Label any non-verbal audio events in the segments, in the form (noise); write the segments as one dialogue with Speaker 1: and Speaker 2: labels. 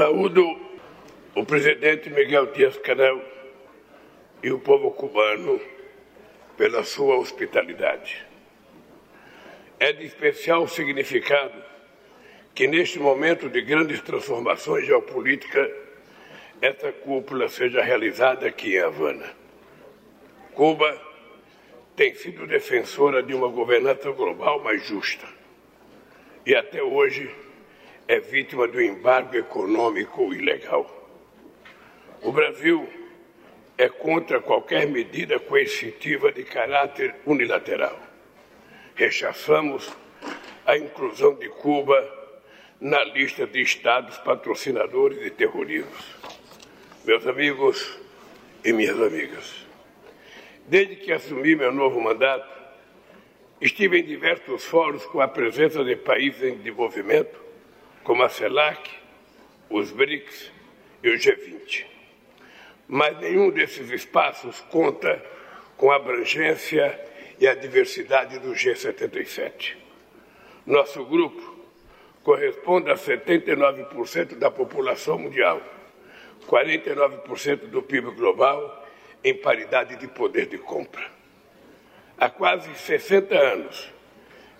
Speaker 1: Saúdo o presidente Miguel Dias-Canel e o povo cubano pela sua hospitalidade. É de especial significado que, neste momento de grandes transformações geopolíticas, essa cúpula seja realizada aqui em Havana. Cuba tem sido defensora de uma governança global mais justa e até hoje é vítima do embargo econômico ilegal. O Brasil é contra qualquer medida coercitiva de caráter unilateral. Rechaçamos a inclusão de Cuba na lista de estados patrocinadores de terrorismo. Meus amigos e minhas amigas, desde que assumi meu novo mandato, estive em diversos fóruns com a presença de países em desenvolvimento, como a CELAC, os BRICS e o G20 mas nenhum desses espaços conta com a abrangência e a diversidade do G77. Nosso grupo corresponde a 79% da população mundial, 49% do PIB global em paridade de poder de compra. Há quase 60 anos,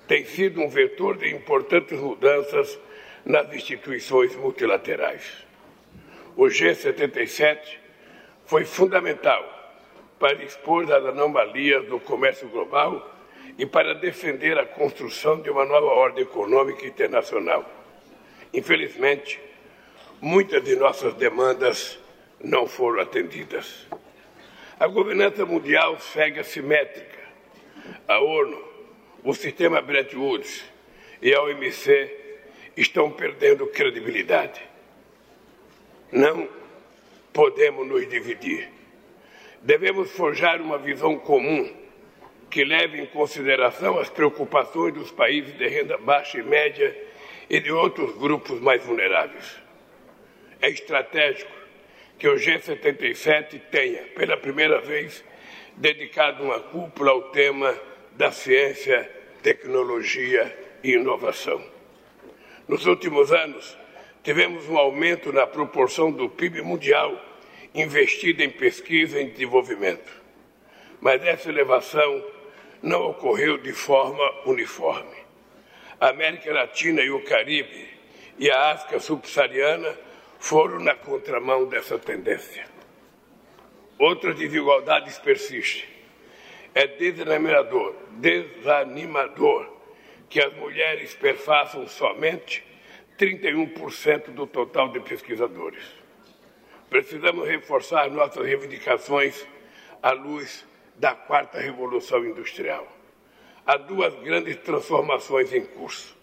Speaker 1: tem sido um vetor de importantes mudanças nas instituições multilaterais. O G77 foi fundamental para expor as anomalias do comércio global e para defender a construção de uma nova ordem econômica internacional. Infelizmente, muitas de nossas demandas não foram atendidas. A governança mundial segue assimétrica. A ONU, o sistema Bretton Woods e a OMC estão perdendo credibilidade. Não podemos nos dividir. Devemos forjar uma visão comum que leve em consideração as preocupações dos países de renda baixa e média e de outros grupos mais vulneráveis. É estratégico que o G77 tenha, pela primeira vez, dedicado uma cúpula ao tema da ciência, tecnologia e inovação. Nos últimos anos, tivemos um aumento na proporção do PIB mundial investido em pesquisa e desenvolvimento. Mas essa elevação não ocorreu de forma uniforme. A América Latina e o Caribe e a África subsaariana foram na contramão dessa tendência. Outras desigualdades persistem. É desanimador, desanimador que as mulheres perfaçam somente 31% do total de pesquisadores. Precisamos reforçar nossas reivindicações à luz da quarta revolução industrial. Há duas grandes transformações em curso.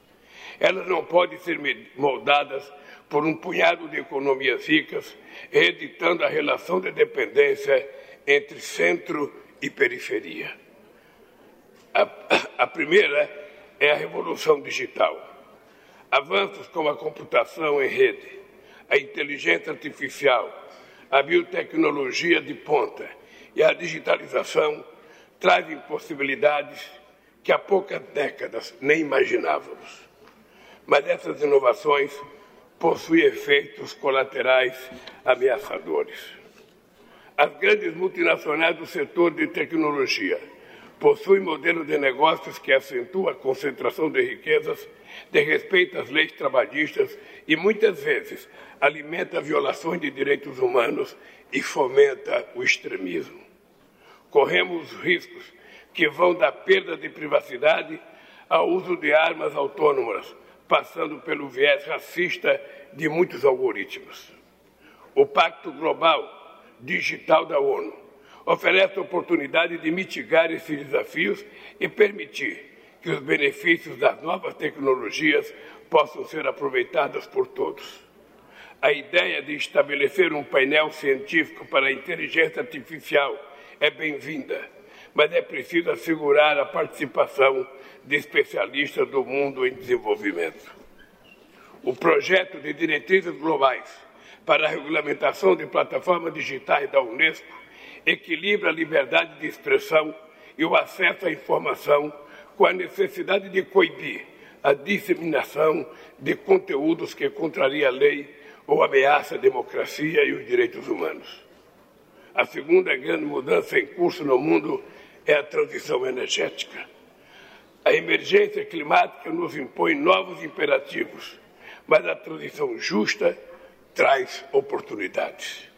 Speaker 1: Elas não podem ser moldadas por um punhado de economias ricas, reeditando a relação de dependência entre centro e periferia. A, a primeira é a revolução digital Avanços como a computação em rede, a inteligência artificial, a biotecnologia de ponta e a digitalização trazem possibilidades que há poucas décadas nem imaginávamos. Mas essas inovações possuem efeitos colaterais ameaçadores. As grandes multinacionais do setor de tecnologia possui modelos de negócios que acentuam a concentração de riquezas, desrespeita as leis trabalhistas e, muitas vezes, alimenta violações de direitos humanos e fomenta o extremismo. Corremos riscos que vão da perda de privacidade ao uso de armas autônomas, passando pelo viés racista de muitos algoritmos. O Pacto Global Digital da ONU oferece a oportunidade de mitigar esses desafios e permitir que os benefícios das novas tecnologias possam ser aproveitados por todos. A ideia de estabelecer um painel científico para a inteligência artificial é bem-vinda, mas é preciso assegurar a participação de especialistas do mundo em desenvolvimento. O projeto de diretrizes globais para a regulamentação de plataformas digitais da Unesco equilibra a liberdade de expressão e o acesso à informação com a necessidade de coibir a disseminação de conteúdos que contraria a lei ou ameaça a democracia e os direitos humanos. A segunda grande mudança em curso no mundo é a transição energética. A emergência climática nos impõe novos imperativos, mas a transição justa traz oportunidades.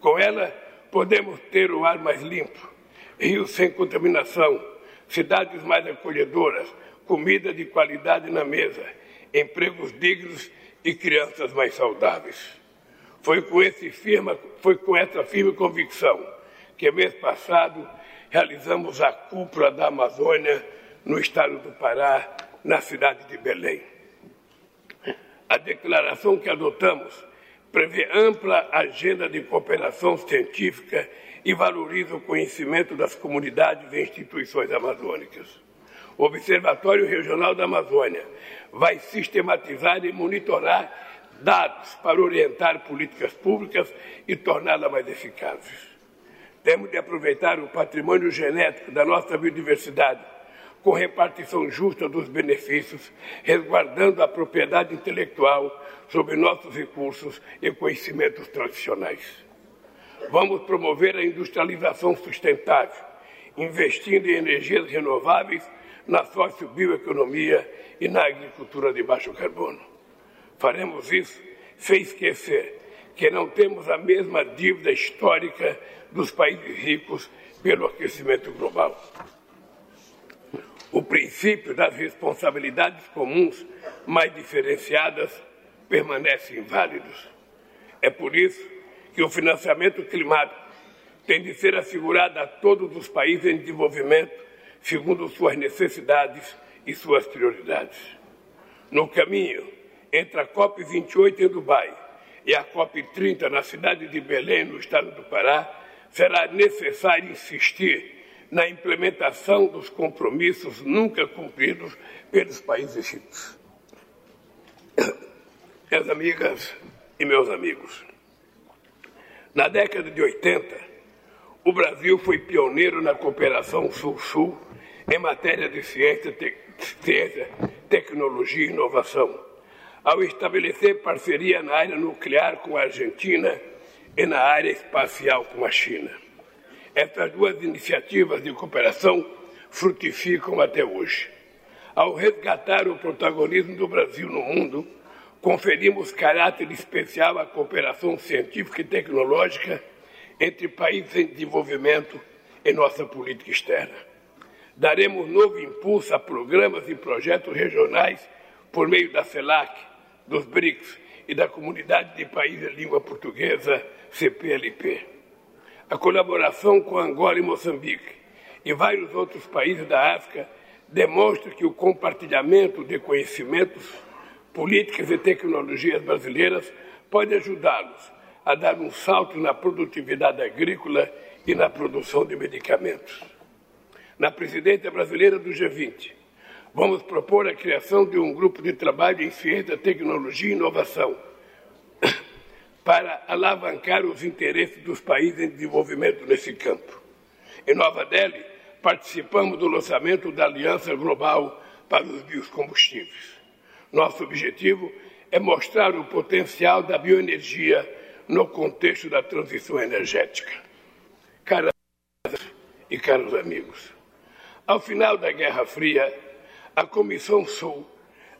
Speaker 1: Com ela, podemos ter o ar mais limpo, rios sem contaminação, cidades mais acolhedoras, comida de qualidade na mesa, empregos dignos e crianças mais saudáveis. Foi com, esse firma, foi com essa firme convicção que, mês passado, realizamos a cúpula da Amazônia no estado do Pará, na cidade de Belém. A declaração que adotamos prevê ampla agenda de cooperação científica e valoriza o conhecimento das comunidades e instituições amazônicas. O Observatório Regional da Amazônia vai sistematizar e monitorar dados para orientar políticas públicas e torná-las mais eficazes. Temos de aproveitar o patrimônio genético da nossa biodiversidade com repartição justa dos benefícios, resguardando a propriedade intelectual sobre nossos recursos e conhecimentos tradicionais. Vamos promover a industrialização sustentável, investindo em energias renováveis, na sociobioeconomia e na agricultura de baixo carbono. Faremos isso sem esquecer que não temos a mesma dívida histórica dos países ricos pelo aquecimento global o princípio das responsabilidades comuns mais diferenciadas permanece inválido. É por isso que o financiamento climático tem de ser assegurado a todos os países em desenvolvimento segundo suas necessidades e suas prioridades. No caminho entre a COP28 em Dubai e a COP30 na cidade de Belém, no estado do Pará, será necessário insistir na implementação dos compromissos nunca cumpridos pelos países ricos. Minhas amigas e meus amigos, na década de 80, o Brasil foi pioneiro na cooperação Sul-Sul em matéria de ciência, te ciência, tecnologia e inovação, ao estabelecer parceria na área nuclear com a Argentina e na área espacial com a China. Essas duas iniciativas de cooperação frutificam até hoje. Ao resgatar o protagonismo do Brasil no mundo, conferimos caráter especial à cooperação científica e tecnológica entre países em desenvolvimento em nossa política externa. Daremos novo impulso a programas e projetos regionais por meio da CELAC, dos BRICS e da Comunidade de Países de Língua Portuguesa, CPLP. A colaboração com Angola e Moçambique e vários outros países da África demonstra que o compartilhamento de conhecimentos, políticas e tecnologias brasileiras pode ajudá-los a dar um salto na produtividade agrícola e na produção de medicamentos. Na presidência brasileira do G20, vamos propor a criação de um grupo de trabalho em ciência, tecnologia e inovação para alavancar os interesses dos países em desenvolvimento nesse campo. Em Nova Delhi, participamos do lançamento da Aliança Global para os Biocombustíveis. Nosso objetivo é mostrar o potencial da bioenergia no contexto da transição energética. Caras e caros amigos, ao final da Guerra Fria, a Comissão Sul,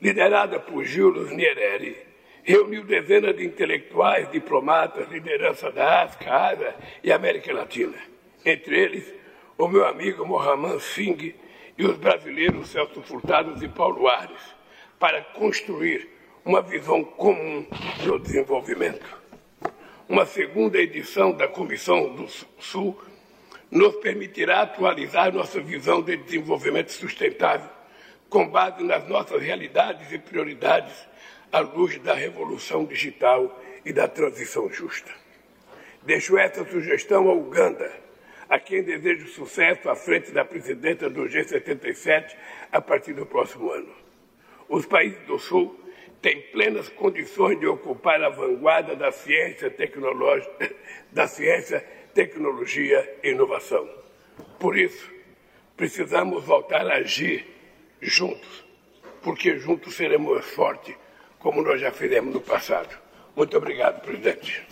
Speaker 1: liderada por Julius Nyerere, reuniu dezenas de intelectuais, diplomatas, liderança da África, Ásia e América Latina. Entre eles, o meu amigo Mohamed Singh e os brasileiros Celso Furtado e Paulo Ares, para construir uma visão comum do desenvolvimento. Uma segunda edição da Comissão do Sul nos permitirá atualizar nossa visão de desenvolvimento sustentável com base nas nossas realidades e prioridades à luz da revolução digital e da transição justa. Deixo essa sugestão ao Uganda, a quem desejo sucesso à frente da presidenta do G77 a partir do próximo ano. Os países do Sul têm plenas condições de ocupar a vanguarda da ciência, (laughs) da ciência, tecnologia e inovação. Por isso, precisamos voltar a agir juntos, porque juntos seremos fortes como nós já fizemos no passado. Muito obrigado, presidente.